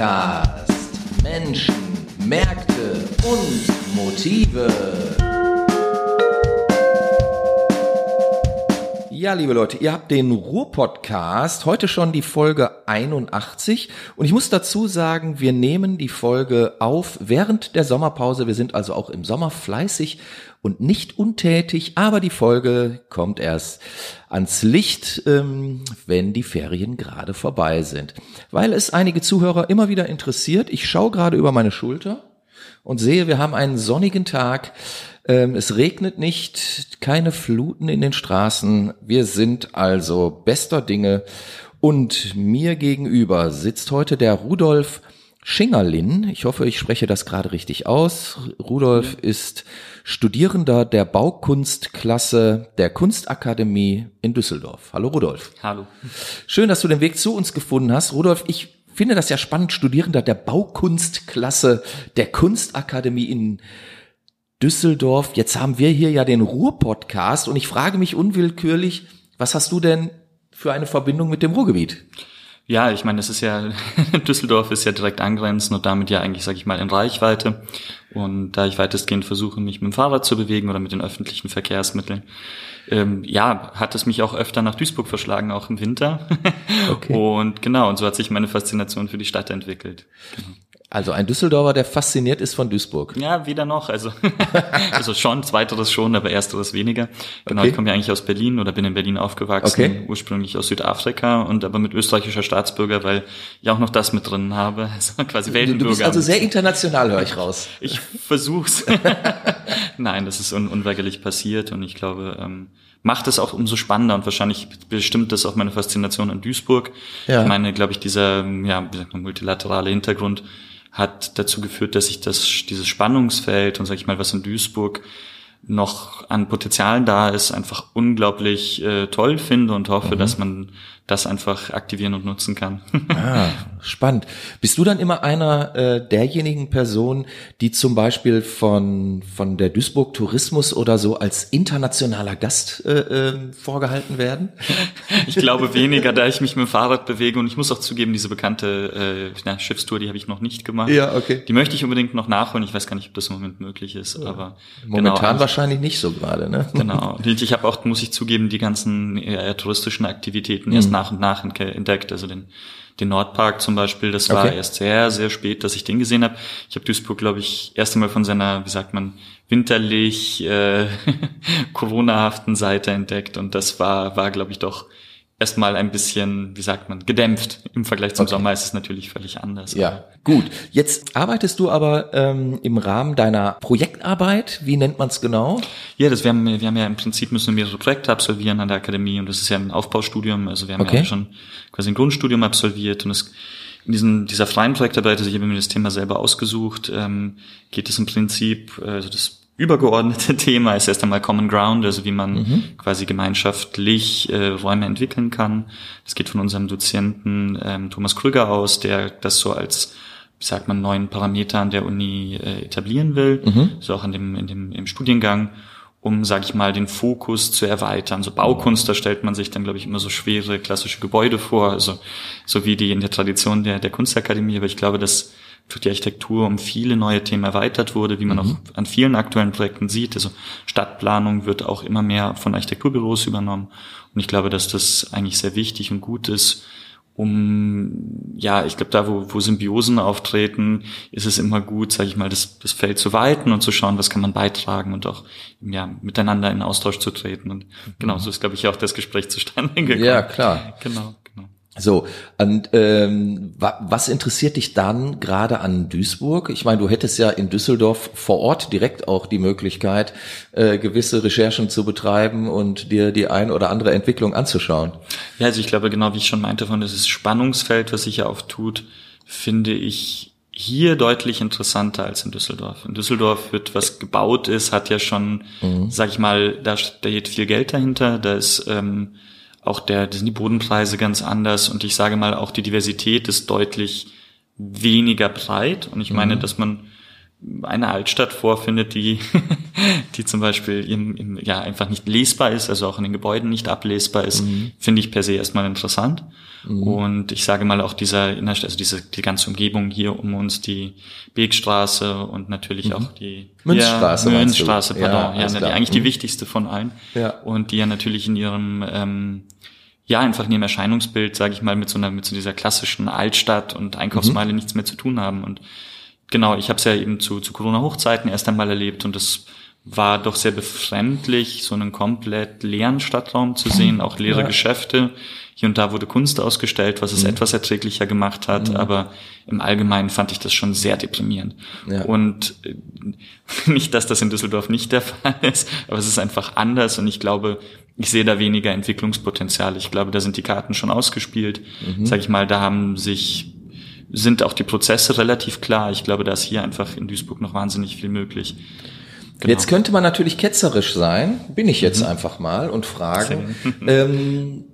Podcast. Menschen, Märkte und Motive. Ja, liebe Leute, ihr habt den Ruhr-Podcast, heute schon die Folge 81 und ich muss dazu sagen, wir nehmen die Folge auf während der Sommerpause. Wir sind also auch im Sommer fleißig und nicht untätig, aber die Folge kommt erst ans Licht, ähm, wenn die Ferien gerade vorbei sind. Weil es einige Zuhörer immer wieder interessiert. Ich schaue gerade über meine Schulter und sehe, wir haben einen sonnigen Tag. Ähm, es regnet nicht, keine Fluten in den Straßen. Wir sind also bester Dinge. Und mir gegenüber sitzt heute der Rudolf Schingerlin. Ich hoffe, ich spreche das gerade richtig aus. Rudolf ist Studierender der Baukunstklasse der Kunstakademie in Düsseldorf. Hallo Rudolf. Hallo. Schön, dass du den Weg zu uns gefunden hast. Rudolf, ich finde das ja spannend, Studierender der Baukunstklasse der Kunstakademie in Düsseldorf. Jetzt haben wir hier ja den Ruhr-Podcast und ich frage mich unwillkürlich, was hast du denn für eine Verbindung mit dem Ruhrgebiet? Ja, ich meine, das ist ja, Düsseldorf ist ja direkt angrenzend und damit ja eigentlich, sage ich mal, in Reichweite. Und da ich weitestgehend versuche, mich mit dem Fahrrad zu bewegen oder mit den öffentlichen Verkehrsmitteln, ähm, ja, hat es mich auch öfter nach Duisburg verschlagen, auch im Winter. Okay. Und genau, und so hat sich meine Faszination für die Stadt entwickelt. Genau. Also ein Düsseldorfer, der fasziniert ist von Duisburg. Ja, weder noch. Also, also schon, zweiteres schon, aber ersteres weniger. Genau, okay. ich komme ja eigentlich aus Berlin oder bin in Berlin aufgewachsen, okay. ursprünglich aus Südafrika und aber mit österreichischer Staatsbürger, weil ich auch noch das mit drin habe. Also quasi Weltenbürger. Du bist also sehr international, höre ich raus. Ich versuch's. Nein, das ist un unweigerlich passiert und ich glaube, ähm, macht es auch umso spannender und wahrscheinlich bestimmt das auch meine Faszination an Duisburg. Ja. Ich meine, glaube ich, dieser ja, multilaterale Hintergrund hat dazu geführt, dass ich das, dieses Spannungsfeld und sag ich mal, was in Duisburg noch an Potenzialen da ist, einfach unglaublich äh, toll finde und hoffe, mhm. dass man das einfach aktivieren und nutzen kann. ah, spannend. Bist du dann immer einer äh, derjenigen Personen, die zum Beispiel von, von der Duisburg Tourismus oder so als internationaler Gast äh, äh, vorgehalten werden? Ich glaube weniger, da ich mich mit dem Fahrrad bewege und ich muss auch zugeben, diese bekannte äh, na, Schiffstour, die habe ich noch nicht gemacht. Ja, okay. Die möchte ich unbedingt noch nachholen. Ich weiß gar nicht, ob das im Moment möglich ist, ja. aber momentan genau, wahrscheinlich nicht so gerade, ne? Genau. Ich habe auch, muss ich zugeben, die ganzen eher touristischen Aktivitäten erst mhm. nach nach und nach entdeckt. Also den, den Nordpark zum Beispiel, das war okay. erst sehr, sehr spät, dass ich den gesehen habe. Ich habe Duisburg, glaube ich, erst einmal von seiner, wie sagt man, winterlich äh, Corona-haften Seite entdeckt und das war, war glaube ich, doch erstmal ein bisschen, wie sagt man, gedämpft. Im Vergleich zum okay. Sommer ist es natürlich völlig anders. Ja, gut. Jetzt arbeitest du aber ähm, im Rahmen deiner Projektarbeit. Wie nennt man es genau? Ja, das wir haben, wir haben ja im Prinzip müssen wir mehrere Projekte absolvieren an der Akademie und das ist ja ein Aufbaustudium. Also wir haben okay. ja schon quasi ein Grundstudium absolviert und es in diesem, dieser freien Projektarbeit, also ich habe mir das Thema selber ausgesucht, ähm, geht es im Prinzip, also das übergeordnete Thema ist erst einmal Common Ground, also wie man mhm. quasi gemeinschaftlich äh, Räume entwickeln kann. Das geht von unserem Dozenten ähm, Thomas Krüger aus, der das so als wie sagt man, neuen Parameter an der Uni äh, etablieren will, mhm. so auch in dem, in dem, im Studiengang, um, sage ich mal, den Fokus zu erweitern. So Baukunst, da stellt man sich dann, glaube ich, immer so schwere klassische Gebäude vor, also so wie die in der Tradition der, der Kunstakademie, aber ich glaube, dass die Architektur um viele neue Themen erweitert wurde, wie man mhm. auch an vielen aktuellen Projekten sieht. Also Stadtplanung wird auch immer mehr von Architekturbüros übernommen. Und ich glaube, dass das eigentlich sehr wichtig und gut ist, um, ja, ich glaube, da, wo, wo Symbiosen auftreten, ist es immer gut, sage ich mal, das, das Feld zu weiten und zu schauen, was kann man beitragen und auch ja, miteinander in Austausch zu treten. Und genau, so ist, glaube ich, auch das Gespräch zustande gekommen. Ja, klar. Genau. So, und ähm, was interessiert dich dann gerade an Duisburg? Ich meine, du hättest ja in Düsseldorf vor Ort direkt auch die Möglichkeit, äh, gewisse Recherchen zu betreiben und dir die ein oder andere Entwicklung anzuschauen. Ja, also ich glaube, genau wie ich schon meinte, von dieses Spannungsfeld, was sich ja auftut, finde ich hier deutlich interessanter als in Düsseldorf. In Düsseldorf wird was gebaut ist, hat ja schon, mhm. sag ich mal, da steht viel Geld dahinter, da ist ähm, auch der, sind die Bodenpreise ganz anders und ich sage mal, auch die Diversität ist deutlich weniger breit und ich meine, mhm. dass man eine Altstadt vorfindet, die, die zum Beispiel im, im, ja einfach nicht lesbar ist, also auch in den Gebäuden nicht ablesbar ist, mhm. finde ich per se erstmal interessant. Mhm. Und ich sage mal auch dieser Innerstadt, also diese die ganze Umgebung hier um uns, die Begstraße und natürlich mhm. auch die Münzstraße, ja, Münzstraße, pardon, ja, ja die, eigentlich die mhm. wichtigste von allen. Ja. Und die ja natürlich in ihrem ähm, ja einfach in ihrem Erscheinungsbild, sage ich mal, mit so einer mit so dieser klassischen Altstadt und Einkaufsmeile mhm. nichts mehr zu tun haben und genau, ich habe es ja eben zu, zu Corona-Hochzeiten erst einmal erlebt und es war doch sehr befremdlich, so einen komplett leeren Stadtraum zu sehen, auch leere ja. Geschäfte. Hier und da wurde Kunst ausgestellt, was es mhm. etwas erträglicher gemacht hat, mhm. aber im Allgemeinen fand ich das schon sehr deprimierend. Ja. Und äh, nicht, dass das in Düsseldorf nicht der Fall ist, aber es ist einfach anders und ich glaube, ich sehe da weniger Entwicklungspotenzial. Ich glaube, da sind die Karten schon ausgespielt. Mhm. Sag ich mal, da haben sich sind auch die Prozesse relativ klar. Ich glaube, da ist hier einfach in Duisburg noch wahnsinnig viel möglich. Genau. Jetzt könnte man natürlich ketzerisch sein, bin ich jetzt mhm. einfach mal und fragen. Ähm,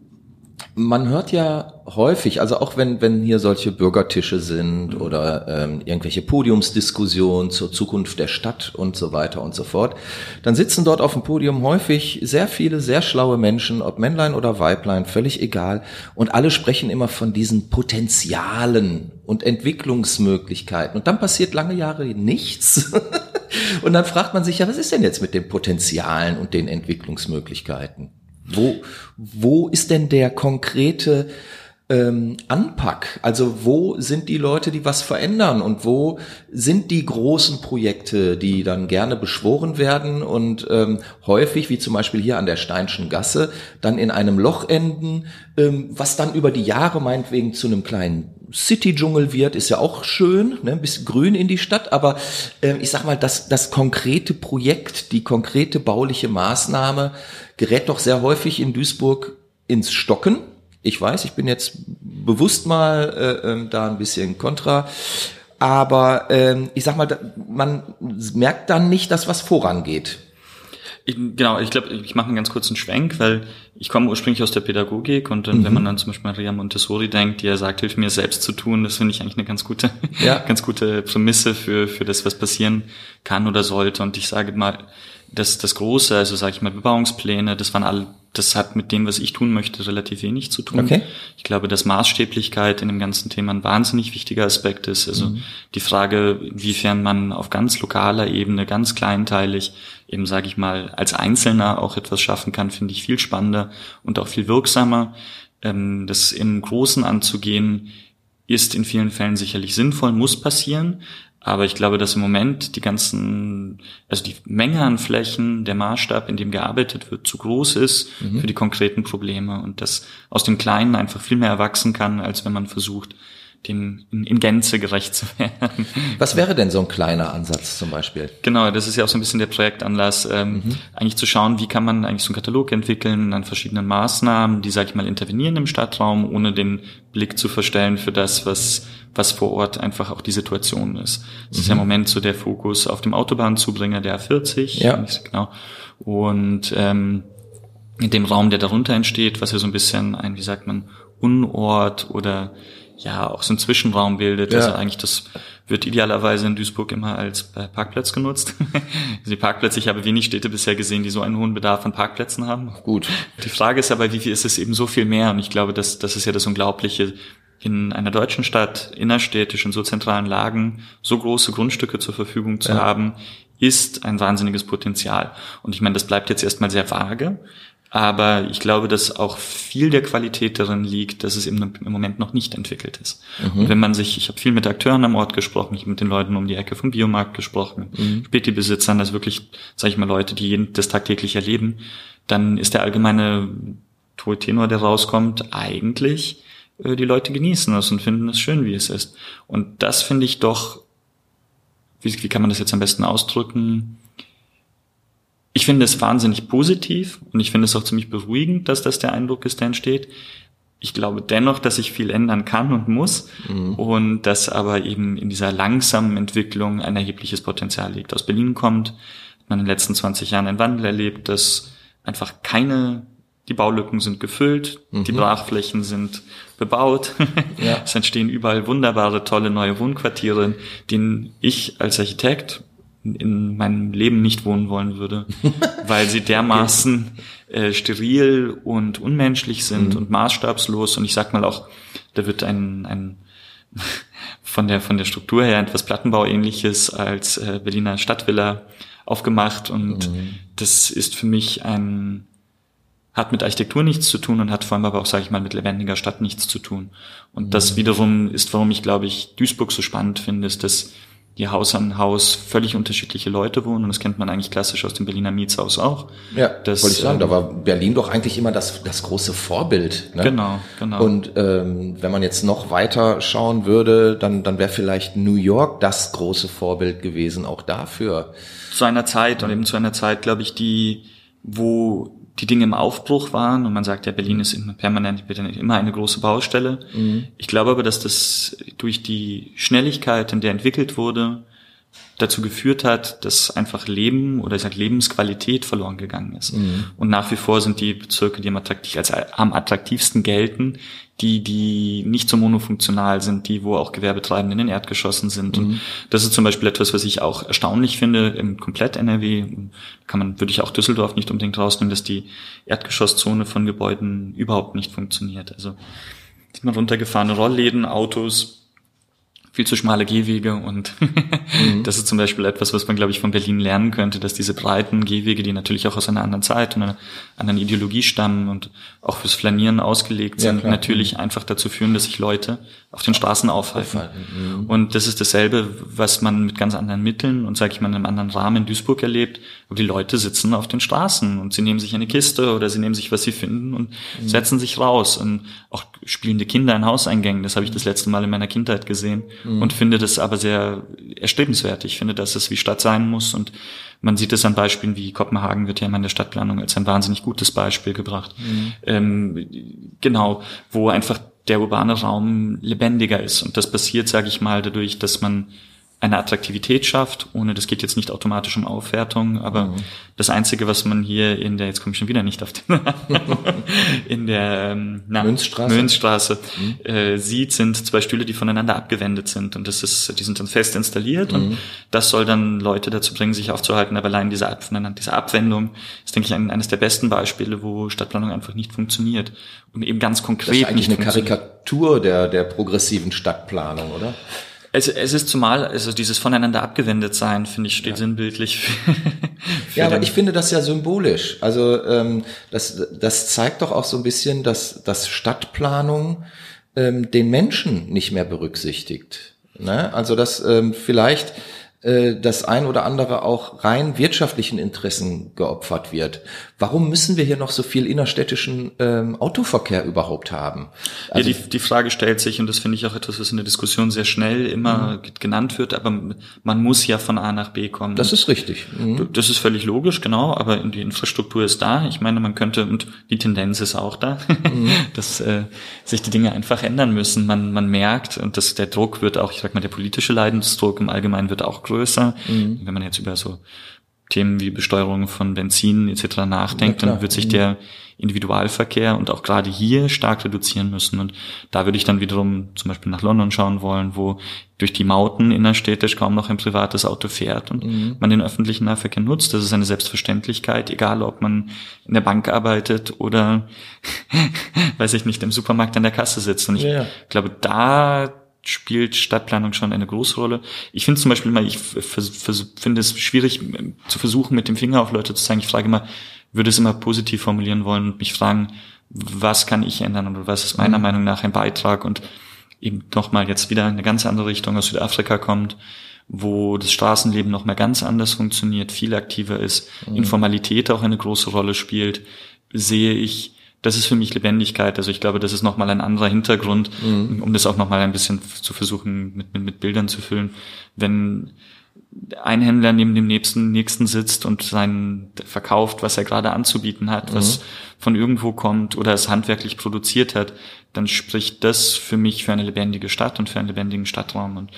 man hört ja häufig, also auch wenn, wenn hier solche Bürgertische sind mhm. oder ähm, irgendwelche Podiumsdiskussionen zur Zukunft der Stadt und so weiter und so fort, dann sitzen dort auf dem Podium häufig sehr viele sehr schlaue Menschen, ob Männlein oder Weiblein, völlig egal. Und alle sprechen immer von diesen Potenzialen und Entwicklungsmöglichkeiten. Und dann passiert lange Jahre nichts. und dann fragt man sich ja, was ist denn jetzt mit den Potenzialen und den Entwicklungsmöglichkeiten? Wo, wo ist denn der konkrete ähm, Anpack? Also wo sind die Leute, die was verändern und wo sind die großen Projekte, die dann gerne beschworen werden und ähm, häufig, wie zum Beispiel hier an der Steinschen Gasse, dann in einem Loch enden, ähm, was dann über die Jahre meinetwegen zu einem kleinen City-Dschungel wird, ist ja auch schön, ne? ein bisschen grün in die Stadt, aber äh, ich sag mal, das, das konkrete Projekt, die konkrete bauliche Maßnahme gerät doch sehr häufig in Duisburg ins Stocken. Ich weiß, ich bin jetzt bewusst mal äh, äh, da ein bisschen kontra. Aber ähm, ich sag mal, man merkt dann nicht, dass was vorangeht. Ich, genau, ich glaube, ich mache einen ganz kurzen Schwenk, weil ich komme ursprünglich aus der Pädagogik und dann, mhm. wenn man dann zum Beispiel Maria Montessori denkt, die ja sagt, hilf mir selbst zu tun, das finde ich eigentlich eine ganz gute, ja. ganz gute Prämisse für, für das, was passieren kann oder sollte. Und ich sage mal, das, das Große, also sage ich mal Bebauungspläne, das waren alle, das hat mit dem, was ich tun möchte, relativ wenig zu tun. Okay. Ich glaube, dass Maßstäblichkeit in dem ganzen Thema ein wahnsinnig wichtiger Aspekt ist. Also mhm. die Frage, inwiefern man auf ganz lokaler Ebene, ganz kleinteilig, eben sage ich mal, als Einzelner auch etwas schaffen kann, finde ich viel spannender und auch viel wirksamer. Ähm, das im Großen anzugehen, ist in vielen Fällen sicherlich sinnvoll, muss passieren, aber ich glaube, dass im Moment die ganzen, also die Menge an Flächen, der Maßstab, in dem gearbeitet wird, zu groß ist mhm. für die konkreten Probleme und dass aus dem Kleinen einfach viel mehr erwachsen kann, als wenn man versucht, dem in, in Gänze gerecht zu werden. Was wäre denn so ein kleiner Ansatz zum Beispiel? Genau, das ist ja auch so ein bisschen der Projektanlass, ähm, mhm. eigentlich zu schauen, wie kann man eigentlich so einen Katalog entwickeln an verschiedenen Maßnahmen, die, sag ich mal, intervenieren im Stadtraum, ohne den Blick zu verstellen für das, was, was vor Ort einfach auch die Situation ist. Das mhm. ist ja im Moment so der Fokus auf dem Autobahnzubringer der A40. Ja. Genau. Und ähm, in dem Raum, der darunter entsteht, was ja so ein bisschen ein, wie sagt man, Unort oder ja auch so ein Zwischenraum bildet. Ja. Also eigentlich das wird idealerweise in Duisburg immer als äh, Parkplatz genutzt. die Parkplätze, ich habe wenig Städte bisher gesehen, die so einen hohen Bedarf an Parkplätzen haben. Gut. Die Frage ist aber, wie viel ist es eben so viel mehr? Und ich glaube, das, das ist ja das Unglaubliche. In einer deutschen Stadt, innerstädtisch, in so zentralen Lagen, so große Grundstücke zur Verfügung zu ja. haben, ist ein wahnsinniges Potenzial. Und ich meine, das bleibt jetzt erstmal sehr vage. Aber ich glaube, dass auch viel der Qualität darin liegt, dass es im, im Moment noch nicht entwickelt ist. Mhm. Und wenn man sich, ich habe viel mit Akteuren am Ort gesprochen, ich habe mit den Leuten um die Ecke vom Biomarkt gesprochen, mhm. Späti-Besitzern, das wirklich, sage ich mal, Leute, die das tagtäglich erleben, dann ist der allgemeine Tenor, der rauskommt, eigentlich, äh, die Leute genießen es und finden es schön, wie es ist. Und das finde ich doch, wie, wie kann man das jetzt am besten ausdrücken? Ich finde es wahnsinnig positiv und ich finde es auch ziemlich beruhigend, dass das der Eindruck ist, der entsteht. Ich glaube dennoch, dass sich viel ändern kann und muss mhm. und dass aber eben in dieser langsamen Entwicklung ein erhebliches Potenzial liegt. Aus Berlin kommt, hat man in den letzten 20 Jahren einen Wandel erlebt, dass einfach keine die Baulücken sind gefüllt, mhm. die Brachflächen sind bebaut. Ja. es entstehen überall wunderbare, tolle neue Wohnquartiere, denen ich als Architekt in meinem Leben nicht wohnen wollen würde, weil sie dermaßen äh, steril und unmenschlich sind mhm. und maßstabslos. Und ich sag mal auch, da wird ein, ein von der von der Struktur her etwas Plattenbau-ähnliches als äh, Berliner Stadtvilla aufgemacht. Und mhm. das ist für mich ein hat mit Architektur nichts zu tun und hat vor allem aber auch, sage ich mal, mit lebendiger Stadt nichts zu tun. Und das mhm. wiederum ist, warum ich, glaube ich, Duisburg so spannend finde, ist, dass hier Haus an Haus völlig unterschiedliche Leute wohnen und das kennt man eigentlich klassisch aus dem Berliner Mietshaus auch. Ja, das wollte ich sagen, da war Berlin doch eigentlich immer das, das große Vorbild. Ne? Genau, genau. Und ähm, wenn man jetzt noch weiter schauen würde, dann, dann wäre vielleicht New York das große Vorbild gewesen, auch dafür. Zu einer Zeit und eben zu einer Zeit, glaube ich, die, wo die Dinge im Aufbruch waren und man sagt ja, Berlin ist immer permanent immer eine große Baustelle. Mhm. Ich glaube aber, dass das durch die Schnelligkeit, in der entwickelt wurde, dazu geführt hat, dass einfach Leben oder ich sag Lebensqualität verloren gegangen ist. Mhm. Und nach wie vor sind die Bezirke, die am, attraktiv, als am attraktivsten gelten, die, die nicht so monofunktional sind, die, wo auch Gewerbetreibende in den Erdgeschossen sind. Mhm. Und das ist zum Beispiel etwas, was ich auch erstaunlich finde im komplett NRW. Kann man, würde ich auch Düsseldorf nicht unbedingt rausnehmen, dass die Erdgeschosszone von Gebäuden überhaupt nicht funktioniert. Also sieht man runtergefahrene Rollläden, Autos, viel zu schmale Gehwege und mhm. das ist zum Beispiel etwas, was man, glaube ich, von Berlin lernen könnte, dass diese breiten Gehwege, die natürlich auch aus einer anderen Zeit und einer anderen Ideologie stammen und auch fürs Flanieren ausgelegt sind, ja, natürlich einfach dazu führen, dass sich Leute auf den Straßen aufhalten. Mhm. Und das ist dasselbe, was man mit ganz anderen Mitteln und, sage ich mal, in einem anderen Rahmen in Duisburg erlebt, wo die Leute sitzen auf den Straßen und sie nehmen sich eine Kiste oder sie nehmen sich, was sie finden und mhm. setzen sich raus. Und auch spielende Kinder in Hauseingängen, das habe ich das letzte Mal in meiner Kindheit gesehen mhm. und finde das aber sehr erstrebenswert. Ich finde, dass es wie Stadt sein muss und man sieht es an Beispielen wie Kopenhagen wird ja immer in der Stadtplanung als ein wahnsinnig gutes Beispiel gebracht. Mhm. Ähm, genau, wo einfach der urbane Raum lebendiger ist. Und das passiert, sage ich mal, dadurch, dass man eine Attraktivität schafft, ohne, das geht jetzt nicht automatisch um Aufwertung, aber mhm. das Einzige, was man hier in der, jetzt komme ich schon wieder nicht auf den, in der ähm, na, Münzstraße, Münzstraße mhm. äh, sieht, sind zwei Stühle, die voneinander abgewendet sind und das ist, die sind dann fest installiert mhm. und das soll dann Leute dazu bringen, sich aufzuhalten, aber allein diese, Ab diese Abwendung ist, denke ich, ein, eines der besten Beispiele, wo Stadtplanung einfach nicht funktioniert und eben ganz konkret das ist eigentlich eine Karikatur der, der progressiven Stadtplanung, oder? Es, es ist zumal, also dieses voneinander abgewendet sein, finde ich, steht ja. sinnbildlich. Für, für ja, aber ich finde das ja symbolisch. Also ähm, das, das zeigt doch auch so ein bisschen, dass, dass Stadtplanung ähm, den Menschen nicht mehr berücksichtigt. Ne? Also dass ähm, vielleicht das ein oder andere auch rein wirtschaftlichen Interessen geopfert wird. Warum müssen wir hier noch so viel innerstädtischen ähm, Autoverkehr überhaupt haben? Also, ja, die, die Frage stellt sich, und das finde ich auch etwas, was in der Diskussion sehr schnell immer mhm. genannt wird, aber man muss ja von A nach B kommen. Das ist richtig. Mhm. Das ist völlig logisch, genau, aber die Infrastruktur ist da. Ich meine, man könnte, und die Tendenz ist auch da, mhm. dass äh, sich die Dinge einfach ändern müssen. Man, man merkt, und dass der Druck wird auch, ich sag mal, der politische Leidensdruck im Allgemeinen wird auch größer. Mhm. Wenn man jetzt über so Themen wie Besteuerung von Benzin etc. nachdenkt, ja, dann wird sich der Individualverkehr und auch gerade hier stark reduzieren müssen. Und da würde ich dann wiederum zum Beispiel nach London schauen wollen, wo durch die Mauten innerstädtisch kaum noch ein privates Auto fährt und mhm. man den öffentlichen Nahverkehr nutzt. Das ist eine Selbstverständlichkeit, egal ob man in der Bank arbeitet oder, weiß ich nicht, im Supermarkt an der Kasse sitzt. Und ich ja. glaube, da spielt Stadtplanung schon eine große Rolle. Ich finde zum Beispiel immer, ich finde es schwierig zu versuchen, mit dem Finger auf Leute zu zeigen. Ich frage immer, würde es immer positiv formulieren wollen und mich fragen, was kann ich ändern oder was ist meiner mhm. Meinung nach ein Beitrag und eben nochmal jetzt wieder in eine ganz andere Richtung aus Südafrika kommt, wo das Straßenleben nochmal ganz anders funktioniert, viel aktiver ist, mhm. Informalität auch eine große Rolle spielt, sehe ich das ist für mich Lebendigkeit. Also ich glaube, das ist nochmal ein anderer Hintergrund, mhm. um das auch nochmal ein bisschen zu versuchen, mit, mit, mit Bildern zu füllen. Wenn ein Händler neben dem nächsten, nächsten sitzt und sein verkauft, was er gerade anzubieten hat, mhm. was von irgendwo kommt oder es handwerklich produziert hat, dann spricht das für mich für eine lebendige Stadt und für einen lebendigen Stadtraum. Und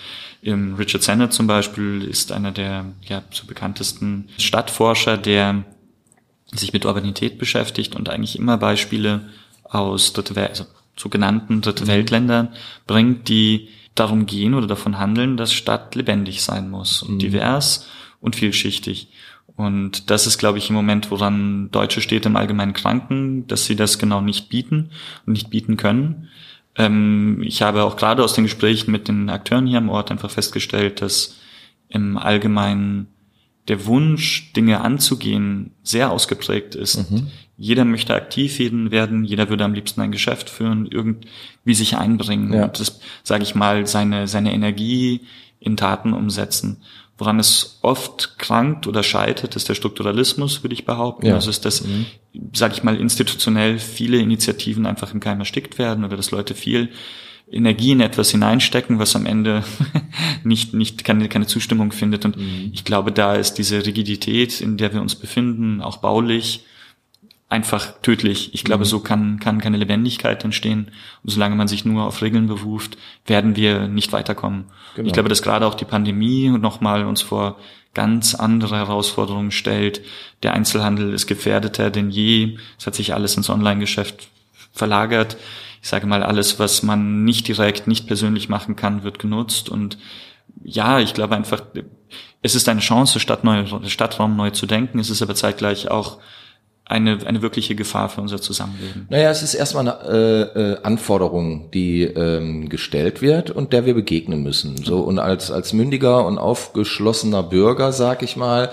ähm, Richard Sennett zum Beispiel ist einer der ja, so bekanntesten Stadtforscher, der sich mit Urbanität beschäftigt und eigentlich immer Beispiele aus Dritte Welt, also sogenannten Dritte mhm. Weltländern bringt, die darum gehen oder davon handeln, dass Stadt lebendig sein muss und mhm. divers und vielschichtig. Und das ist, glaube ich, im Moment, woran deutsche Städte im Allgemeinen kranken, dass sie das genau nicht bieten und nicht bieten können. Ähm, ich habe auch gerade aus den Gesprächen mit den Akteuren hier am Ort einfach festgestellt, dass im Allgemeinen der Wunsch, Dinge anzugehen, sehr ausgeprägt ist. Mhm. Jeder möchte aktiv werden, jeder würde am liebsten ein Geschäft führen, irgendwie sich einbringen ja. und das, sage ich mal, seine, seine Energie in Taten umsetzen. Woran es oft krankt oder scheitert, ist der Strukturalismus, würde ich behaupten. Ja. Also ist, dass, mhm. sage ich mal, institutionell viele Initiativen einfach im Keim erstickt werden oder dass Leute viel Energie in etwas hineinstecken, was am Ende nicht, nicht keine, keine Zustimmung findet. Und mhm. ich glaube, da ist diese Rigidität, in der wir uns befinden, auch baulich, einfach tödlich. Ich glaube, mhm. so kann, kann keine Lebendigkeit entstehen. Und solange man sich nur auf Regeln beruft, werden wir nicht weiterkommen. Genau. Ich glaube, dass gerade auch die Pandemie nochmal uns vor ganz andere Herausforderungen stellt. Der Einzelhandel ist gefährdeter denn je. Es hat sich alles ins Online-Geschäft verlagert ich sage mal, alles, was man nicht direkt, nicht persönlich machen kann, wird genutzt. Und ja, ich glaube einfach, es ist eine Chance, Stadt neu, Stadtraum neu zu denken. Es ist aber zeitgleich auch eine, eine wirkliche Gefahr für unser Zusammenleben. Naja, es ist erstmal eine äh, äh, Anforderung, die ähm, gestellt wird und der wir begegnen müssen. So und als als mündiger und aufgeschlossener Bürger, sag ich mal,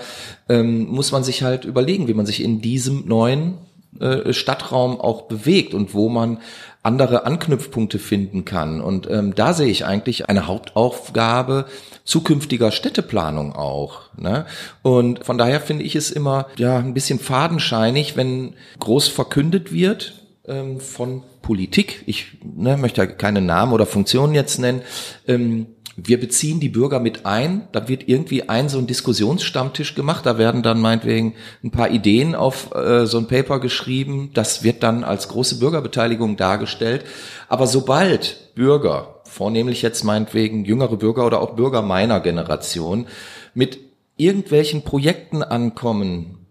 ähm, muss man sich halt überlegen, wie man sich in diesem neuen äh, Stadtraum auch bewegt und wo man andere Anknüpfpunkte finden kann. Und ähm, da sehe ich eigentlich eine Hauptaufgabe zukünftiger Städteplanung auch. Ne? Und von daher finde ich es immer ja ein bisschen fadenscheinig, wenn groß verkündet wird ähm, von Politik. Ich ne, möchte keine Namen oder Funktionen jetzt nennen. Ähm, wir beziehen die Bürger mit ein, da wird irgendwie ein so ein Diskussionsstammtisch gemacht, da werden dann meinetwegen ein paar Ideen auf äh, so ein Paper geschrieben, das wird dann als große Bürgerbeteiligung dargestellt. Aber sobald Bürger, vornehmlich jetzt meinetwegen jüngere Bürger oder auch Bürger meiner Generation, mit irgendwelchen Projekten ankommen,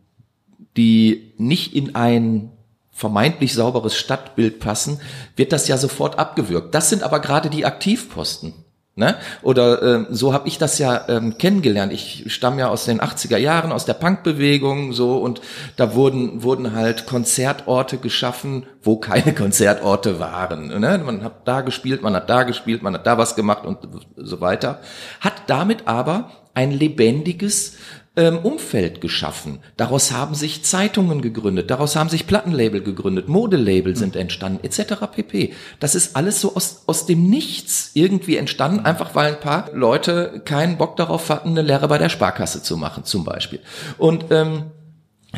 die nicht in ein vermeintlich sauberes Stadtbild passen, wird das ja sofort abgewürgt. Das sind aber gerade die Aktivposten. Ne? Oder äh, so habe ich das ja ähm, kennengelernt. Ich stamme ja aus den 80er Jahren, aus der Punkbewegung so und da wurden wurden halt Konzertorte geschaffen, wo keine Konzertorte waren. Ne? Man hat da gespielt, man hat da gespielt, man hat da was gemacht und so weiter. Hat damit aber ein lebendiges ähm, Umfeld geschaffen. Daraus haben sich Zeitungen gegründet, daraus haben sich Plattenlabel gegründet, Modelabel sind entstanden, etc. pp. Das ist alles so aus, aus dem Nichts irgendwie entstanden, einfach weil ein paar Leute keinen Bock darauf hatten, eine Lehre bei der Sparkasse zu machen, zum Beispiel. Und ähm,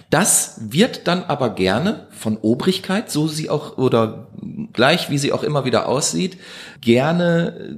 das wird dann aber gerne von Obrigkeit, so sie auch oder gleich wie sie auch immer wieder aussieht, gerne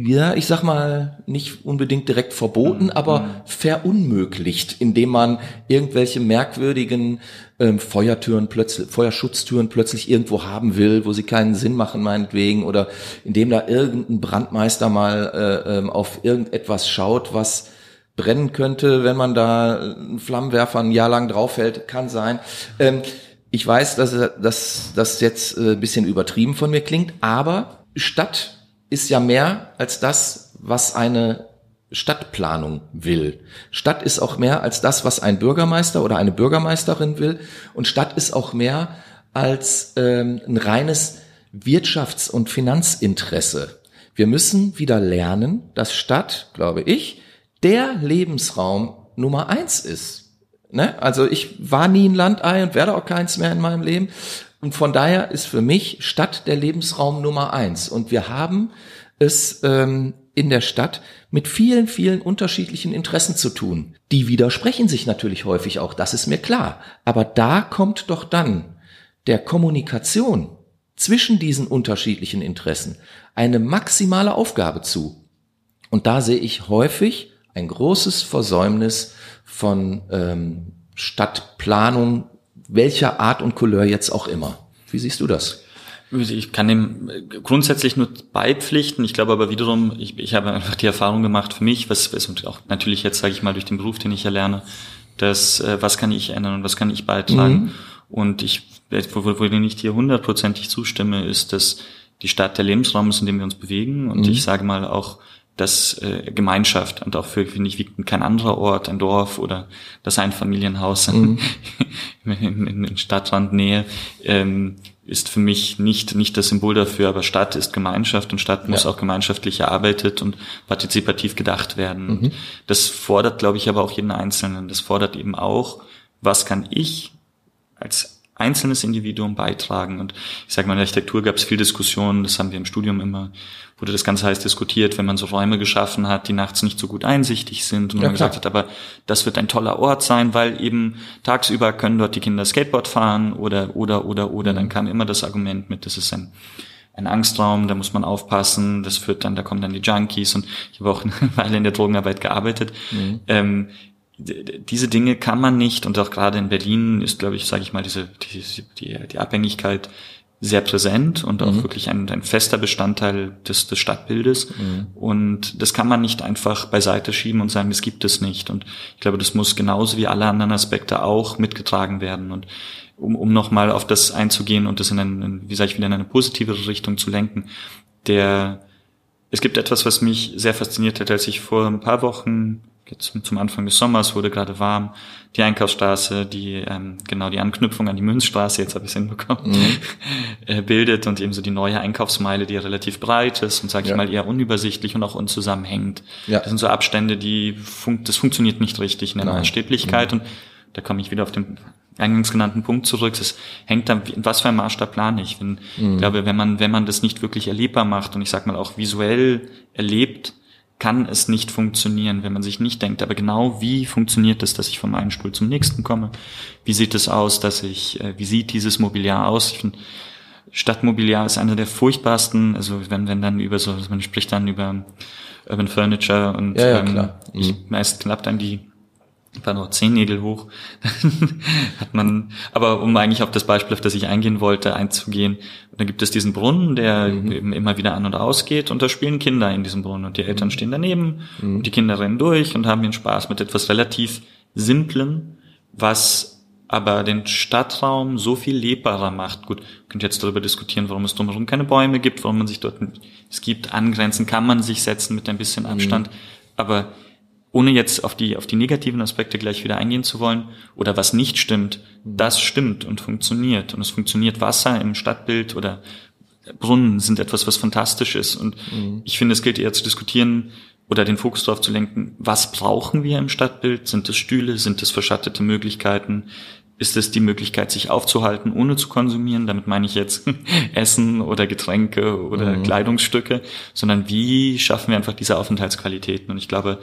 ja, ich sag mal, nicht unbedingt direkt verboten, mhm. aber mhm. verunmöglicht, indem man irgendwelche merkwürdigen ähm, Feuertüren plötzlich, Feuerschutztüren plötzlich irgendwo haben will, wo sie keinen Sinn machen, meinetwegen, oder indem da irgendein Brandmeister mal äh, ähm, auf irgendetwas schaut, was brennen könnte, wenn man da einen Flammenwerfer ein Jahr lang draufhält, kann sein. Ähm, ich weiß, dass das jetzt äh, ein bisschen übertrieben von mir klingt, aber statt ist ja mehr als das, was eine Stadtplanung will. Stadt ist auch mehr als das, was ein Bürgermeister oder eine Bürgermeisterin will. Und Stadt ist auch mehr als ähm, ein reines Wirtschafts- und Finanzinteresse. Wir müssen wieder lernen, dass Stadt, glaube ich, der Lebensraum Nummer eins ist. Ne? Also ich war nie ein Landei und werde auch keins mehr in meinem Leben. Und von daher ist für mich Stadt der Lebensraum Nummer eins. Und wir haben es ähm, in der Stadt mit vielen, vielen unterschiedlichen Interessen zu tun. Die widersprechen sich natürlich häufig auch, das ist mir klar. Aber da kommt doch dann der Kommunikation zwischen diesen unterschiedlichen Interessen eine maximale Aufgabe zu. Und da sehe ich häufig ein großes Versäumnis von ähm, Stadtplanung welcher Art und Couleur jetzt auch immer. Wie siehst du das? Ich kann dem grundsätzlich nur beipflichten. Ich glaube aber wiederum, ich, ich habe einfach die Erfahrung gemacht für mich, was, was und auch natürlich jetzt sage ich mal durch den Beruf, den ich erlerne, dass äh, was kann ich ändern und was kann ich beitragen. Mhm. Und ich, wo, wo, wo ich nicht hier hundertprozentig zustimme, ist, dass die Stadt der Lebensraum ist, in dem wir uns bewegen. Und mhm. ich sage mal auch, dass äh, Gemeinschaft und auch für, finde ich, wie kein anderer Ort, ein Dorf oder das Einfamilienhaus mhm. in, in, in Stadtrandnähe, ähm, ist für mich nicht, nicht das Symbol dafür, aber Stadt ist Gemeinschaft und Stadt muss ja. auch gemeinschaftlich erarbeitet und partizipativ gedacht werden. Mhm. Das fordert, glaube ich, aber auch jeden Einzelnen. Das fordert eben auch, was kann ich als einzelnes Individuum beitragen. Und ich sage mal, in der Architektur gab es viel Diskussion, das haben wir im Studium immer, wurde das ganz heiß diskutiert, wenn man so Räume geschaffen hat, die nachts nicht so gut einsichtig sind und ja, man gesagt hat, aber das wird ein toller Ort sein, weil eben tagsüber können dort die Kinder Skateboard fahren oder, oder, oder, oder, dann kam immer das Argument mit, das ist ein ein Angstraum, da muss man aufpassen, das führt dann, da kommen dann die Junkies und ich habe auch eine Weile in der Drogenarbeit gearbeitet. Mhm. Ähm, diese Dinge kann man nicht und auch gerade in Berlin ist, glaube ich, sage ich mal, diese die, die, die Abhängigkeit sehr präsent und auch mhm. wirklich ein, ein fester Bestandteil des, des Stadtbildes. Mhm. Und das kann man nicht einfach beiseite schieben und sagen, das gibt es nicht. Und ich glaube, das muss genauso wie alle anderen Aspekte auch mitgetragen werden. Und um, um nochmal auf das einzugehen und das in, einen, wie sage ich, wieder in eine positivere Richtung zu lenken, der es gibt etwas, was mich sehr fasziniert hat, als ich vor ein paar Wochen jetzt zum Anfang des Sommers wurde gerade warm, die Einkaufsstraße, die ähm, genau die Anknüpfung an die Münzstraße, jetzt habe ich es hinbekommen, mhm. äh, bildet und eben so die neue Einkaufsmeile, die relativ breit ist und sage ich mal eher unübersichtlich und auch unzusammenhängend. Ja. Das sind so Abstände, die fun das funktioniert nicht richtig in der Nein. Städtlichkeit mhm. und da komme ich wieder auf den eingangs genannten Punkt zurück. Es hängt dann, was für ein Maßstab plane ich. Wenn, mhm. Ich glaube, wenn man, wenn man das nicht wirklich erlebbar macht und ich sag mal auch visuell erlebt, kann es nicht funktionieren, wenn man sich nicht denkt, aber genau wie funktioniert es, dass ich vom einen Stuhl zum nächsten komme? Wie sieht es aus, dass ich, äh, wie sieht dieses Mobiliar aus? Ich finde, Stadtmobiliar ist einer der furchtbarsten, also wenn, wenn dann über so, man spricht dann über Urban Furniture und ja, ja, ähm, mhm. meist klappt dann die war nur zehn Nägel hoch. hat man, aber um eigentlich auf das Beispiel, auf das ich eingehen wollte, einzugehen, dann gibt es diesen Brunnen, der mhm. immer wieder an und aus geht und da spielen Kinder in diesem Brunnen und die Eltern mhm. stehen daneben mhm. und die Kinder rennen durch und haben ihren Spaß mit etwas relativ Simplen, was aber den Stadtraum so viel lebbarer macht. Gut, könnt jetzt darüber diskutieren, warum es drumherum keine Bäume gibt, warum man sich dort, es gibt Angrenzen, kann man sich setzen mit ein bisschen Abstand, mhm. aber ohne jetzt auf die, auf die negativen Aspekte gleich wieder eingehen zu wollen, oder was nicht stimmt, das stimmt und funktioniert. Und es funktioniert Wasser im Stadtbild oder Brunnen sind etwas, was fantastisch ist. Und mhm. ich finde, es gilt eher zu diskutieren oder den Fokus darauf zu lenken, was brauchen wir im Stadtbild? Sind es Stühle? Sind es verschattete Möglichkeiten? Ist es die Möglichkeit, sich aufzuhalten, ohne zu konsumieren? Damit meine ich jetzt Essen oder Getränke oder mhm. Kleidungsstücke, sondern wie schaffen wir einfach diese Aufenthaltsqualitäten? Und ich glaube,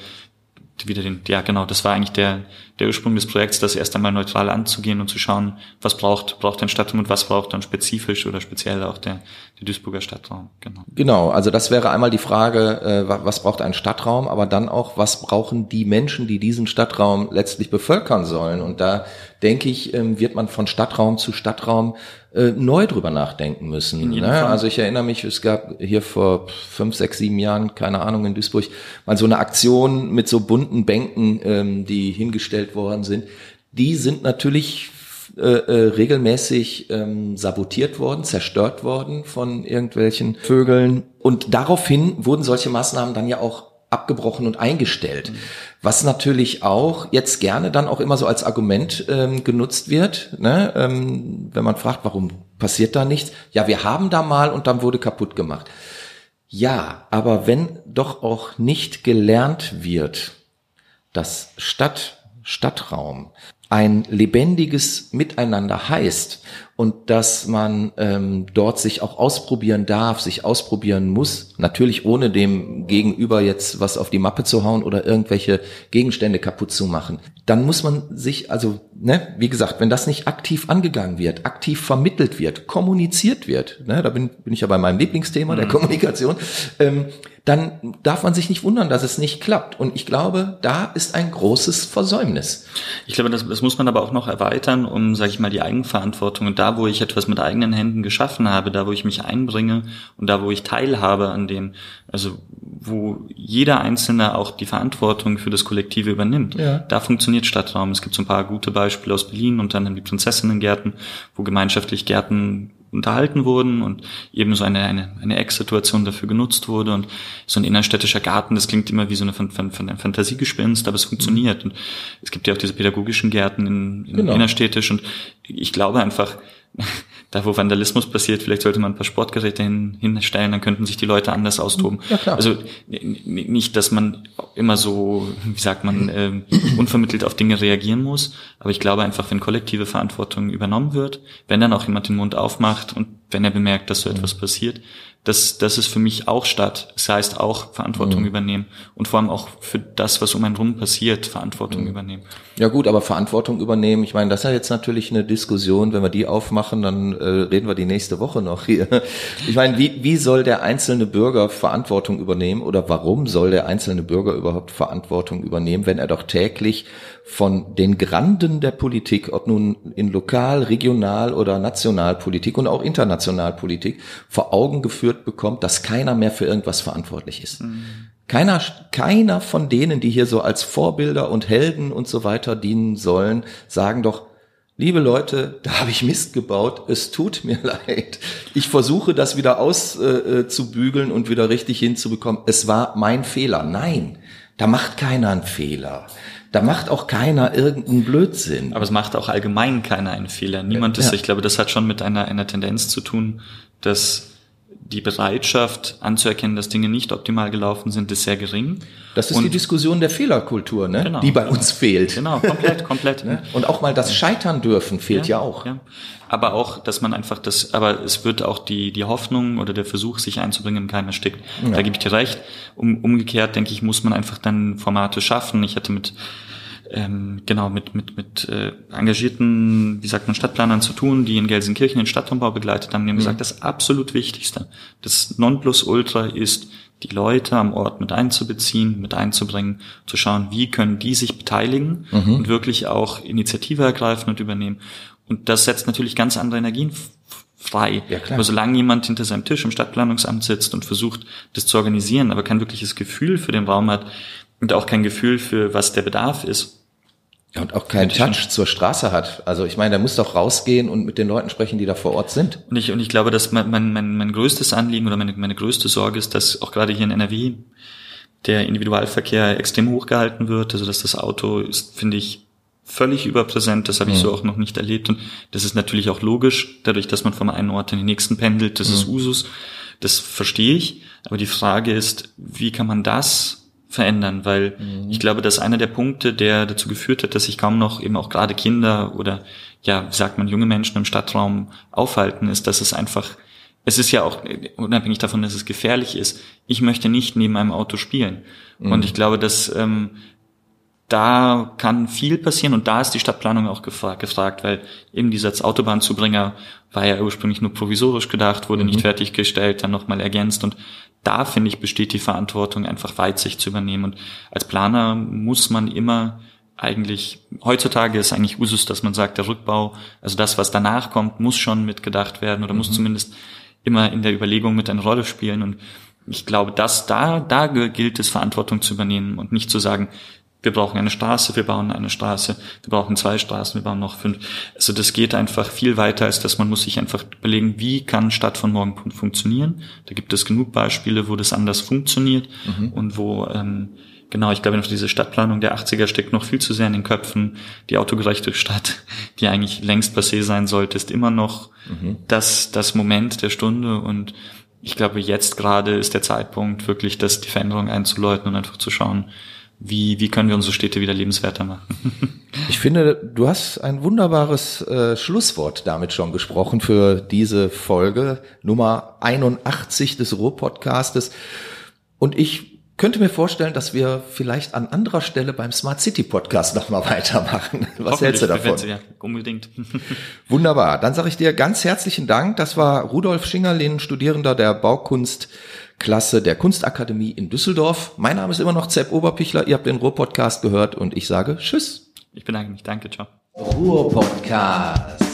wieder den, ja genau, das war eigentlich der, der Ursprung des Projekts, das erst einmal neutral anzugehen und zu schauen, was braucht, braucht ein Stadtraum und was braucht dann spezifisch oder speziell auch der, der Duisburger Stadtraum. Genau. Genau, also das wäre einmal die Frage, äh, was braucht ein Stadtraum, aber dann auch, was brauchen die Menschen, die diesen Stadtraum letztlich bevölkern sollen. Und da denke ich, ähm, wird man von Stadtraum zu Stadtraum äh, neu drüber nachdenken müssen. Ne? Also ich erinnere mich, es gab hier vor fünf, sechs, sieben Jahren, keine Ahnung, in Duisburg, mal so eine Aktion mit so bunten Bänken, ähm, die hingestellt worden sind. Die sind natürlich äh, äh, regelmäßig ähm, sabotiert worden, zerstört worden von irgendwelchen Vögeln. Und daraufhin wurden solche Maßnahmen dann ja auch abgebrochen und eingestellt. Mhm. Was natürlich auch jetzt gerne dann auch immer so als Argument ähm, genutzt wird, ne? ähm, wenn man fragt, warum passiert da nichts? Ja, wir haben da mal und dann wurde kaputt gemacht. Ja, aber wenn doch auch nicht gelernt wird, dass Stadt, Stadtraum ein lebendiges Miteinander heißt und dass man ähm, dort sich auch ausprobieren darf, sich ausprobieren muss, natürlich ohne dem Gegenüber jetzt was auf die Mappe zu hauen oder irgendwelche Gegenstände kaputt zu machen. Dann muss man sich, also, ne, wie gesagt, wenn das nicht aktiv angegangen wird, aktiv vermittelt wird, kommuniziert wird, ne, da bin, bin ich ja bei meinem Lieblingsthema mhm. der Kommunikation, ähm, dann darf man sich nicht wundern, dass es nicht klappt. Und ich glaube, da ist ein großes Versäumnis. Ich glaube, das, das muss man aber auch noch erweitern, um, sage ich mal, die Eigenverantwortung und da, wo ich etwas mit eigenen Händen geschaffen habe, da, wo ich mich einbringe und da, wo ich teilhabe an dem, also wo jeder Einzelne auch die Verantwortung für das Kollektive übernimmt. Ja. Da funktioniert Stadtraum. Es gibt so ein paar gute Beispiele aus Berlin und dann die Prinzessinnengärten, wo gemeinschaftlich Gärten unterhalten wurden und eben so eine, eine, eine Ecksituation dafür genutzt wurde und so ein innerstädtischer Garten, das klingt immer wie so eine, Fan Fan Fan Fantasiegespinst, aber es funktioniert. Und es gibt ja auch diese pädagogischen Gärten in, in genau. innerstädtisch und ich glaube einfach, da wo Vandalismus passiert, vielleicht sollte man ein paar Sportgeräte hin, hinstellen, dann könnten sich die Leute anders austoben. Ja, klar. Also nicht, dass man immer so, wie sagt man, äh, unvermittelt auf Dinge reagieren muss, aber ich glaube einfach, wenn kollektive Verantwortung übernommen wird, wenn dann auch jemand den Mund aufmacht und wenn er bemerkt, dass so etwas passiert, das, das ist für mich auch statt. Das heißt auch Verantwortung mhm. übernehmen und vor allem auch für das, was um einen rum passiert, Verantwortung mhm. übernehmen. Ja gut, aber Verantwortung übernehmen, ich meine, das ist ja jetzt natürlich eine Diskussion, wenn wir die aufmachen, dann äh, reden wir die nächste Woche noch hier. Ich meine, wie, wie soll der einzelne Bürger Verantwortung übernehmen oder warum soll der einzelne Bürger überhaupt Verantwortung übernehmen, wenn er doch täglich von den Granden der Politik, ob nun in Lokal-, Regional- oder Nationalpolitik und auch Internationalpolitik, vor Augen geführt bekommt, dass keiner mehr für irgendwas verantwortlich ist. Mhm. Keiner, keiner von denen, die hier so als Vorbilder und Helden und so weiter dienen sollen, sagen doch, liebe Leute, da habe ich Mist gebaut, es tut mir leid. Ich versuche das wieder auszubügeln äh, und wieder richtig hinzubekommen. Es war mein Fehler. Nein, da macht keiner einen Fehler. Da macht auch keiner irgendeinen Blödsinn. Aber es macht auch allgemein keiner einen Fehler. Niemand ist, ja. ich glaube, das hat schon mit einer, einer Tendenz zu tun, dass die Bereitschaft anzuerkennen, dass Dinge nicht optimal gelaufen sind, ist sehr gering. Das ist und die Diskussion der Fehlerkultur, ne? Genau, die bei uns fehlt. Genau, komplett, komplett. Ne? und auch mal das Scheitern dürfen fehlt ja, ja auch. Ja. Aber auch, dass man einfach das, aber es wird auch die, die Hoffnung oder der Versuch, sich einzubringen, im Keim erstickt. Ja. Da gebe ich dir recht. Um, umgekehrt, denke ich, muss man einfach dann Formate schaffen. Ich hatte mit ähm, genau mit mit mit äh, engagierten, wie sagt man, Stadtplanern zu tun, die in Gelsenkirchen den Stadtumbau begleitet haben. Die haben mhm. gesagt, das absolut Wichtigste, das Nonplusultra ist, die Leute am Ort mit einzubeziehen, mit einzubringen, zu schauen, wie können die sich beteiligen mhm. und wirklich auch Initiative ergreifen und übernehmen. Und das setzt natürlich ganz andere Energien frei. Ja, klar. Aber solange jemand hinter seinem Tisch im Stadtplanungsamt sitzt und versucht, das zu organisieren, aber kein wirkliches Gefühl für den Raum hat, und auch kein Gefühl für, was der Bedarf ist. Ja, und auch keinen Touch zur Straße hat. Also ich meine, der muss doch rausgehen und mit den Leuten sprechen, die da vor Ort sind. Und ich, und ich glaube, dass mein, mein, mein, mein größtes Anliegen oder meine, meine größte Sorge ist, dass auch gerade hier in NRW der Individualverkehr extrem hochgehalten wird. Also dass das Auto ist, finde ich, völlig überpräsent. Das habe ich mhm. so auch noch nicht erlebt. Und das ist natürlich auch logisch, dadurch, dass man vom einen Ort in den nächsten pendelt. Das mhm. ist Usus. Das verstehe ich. Aber die Frage ist, wie kann man das verändern, weil mhm. ich glaube, dass einer der Punkte, der dazu geführt hat, dass sich kaum noch eben auch gerade Kinder oder ja, wie sagt man, junge Menschen im Stadtraum aufhalten, ist, dass es einfach, es ist ja auch unabhängig davon, dass es gefährlich ist. Ich möchte nicht neben einem Auto spielen. Mhm. Und ich glaube, dass ähm, da kann viel passieren und da ist die Stadtplanung auch gefragt, gefragt weil eben dieser Autobahnzubringer war ja ursprünglich nur provisorisch gedacht, wurde mhm. nicht fertiggestellt, dann nochmal ergänzt und da finde ich besteht die Verantwortung einfach Weitsicht zu übernehmen und als Planer muss man immer eigentlich, heutzutage ist eigentlich Usus, dass man sagt, der Rückbau, also das, was danach kommt, muss schon mitgedacht werden oder mhm. muss zumindest immer in der Überlegung mit eine Rolle spielen und ich glaube, dass da, da gilt es, Verantwortung zu übernehmen und nicht zu sagen, wir brauchen eine Straße, wir bauen eine Straße, wir brauchen zwei Straßen, wir bauen noch fünf. Also das geht einfach viel weiter, als dass man muss sich einfach überlegen, wie kann Stadt von morgen funktionieren. Da gibt es genug Beispiele, wo das anders funktioniert mhm. und wo ähm, genau, ich glaube, noch diese Stadtplanung der 80er steckt noch viel zu sehr in den Köpfen. Die autogerechte Stadt, die eigentlich längst passé sein sollte, ist immer noch mhm. das, das Moment der Stunde und ich glaube, jetzt gerade ist der Zeitpunkt, wirklich das, die Veränderung einzuläuten und einfach zu schauen, wie, wie können wir unsere Städte wieder lebenswerter machen? ich finde, du hast ein wunderbares äh, Schlusswort damit schon gesprochen für diese Folge Nummer 81 des Ruhr-Podcastes. Und ich könnte mir vorstellen, dass wir vielleicht an anderer Stelle beim Smart City Podcast nochmal weitermachen. Was hältst du davon? Ja, unbedingt. Wunderbar. Dann sage ich dir ganz herzlichen Dank. Das war Rudolf Schingerlin, Studierender der Baukunst Klasse der Kunstakademie in Düsseldorf. Mein Name ist immer noch Zepp Oberpichler. Ihr habt den Ruhr-Podcast gehört und ich sage Tschüss. Ich bedanke mich. Danke. Ciao. Ruhr-Podcast.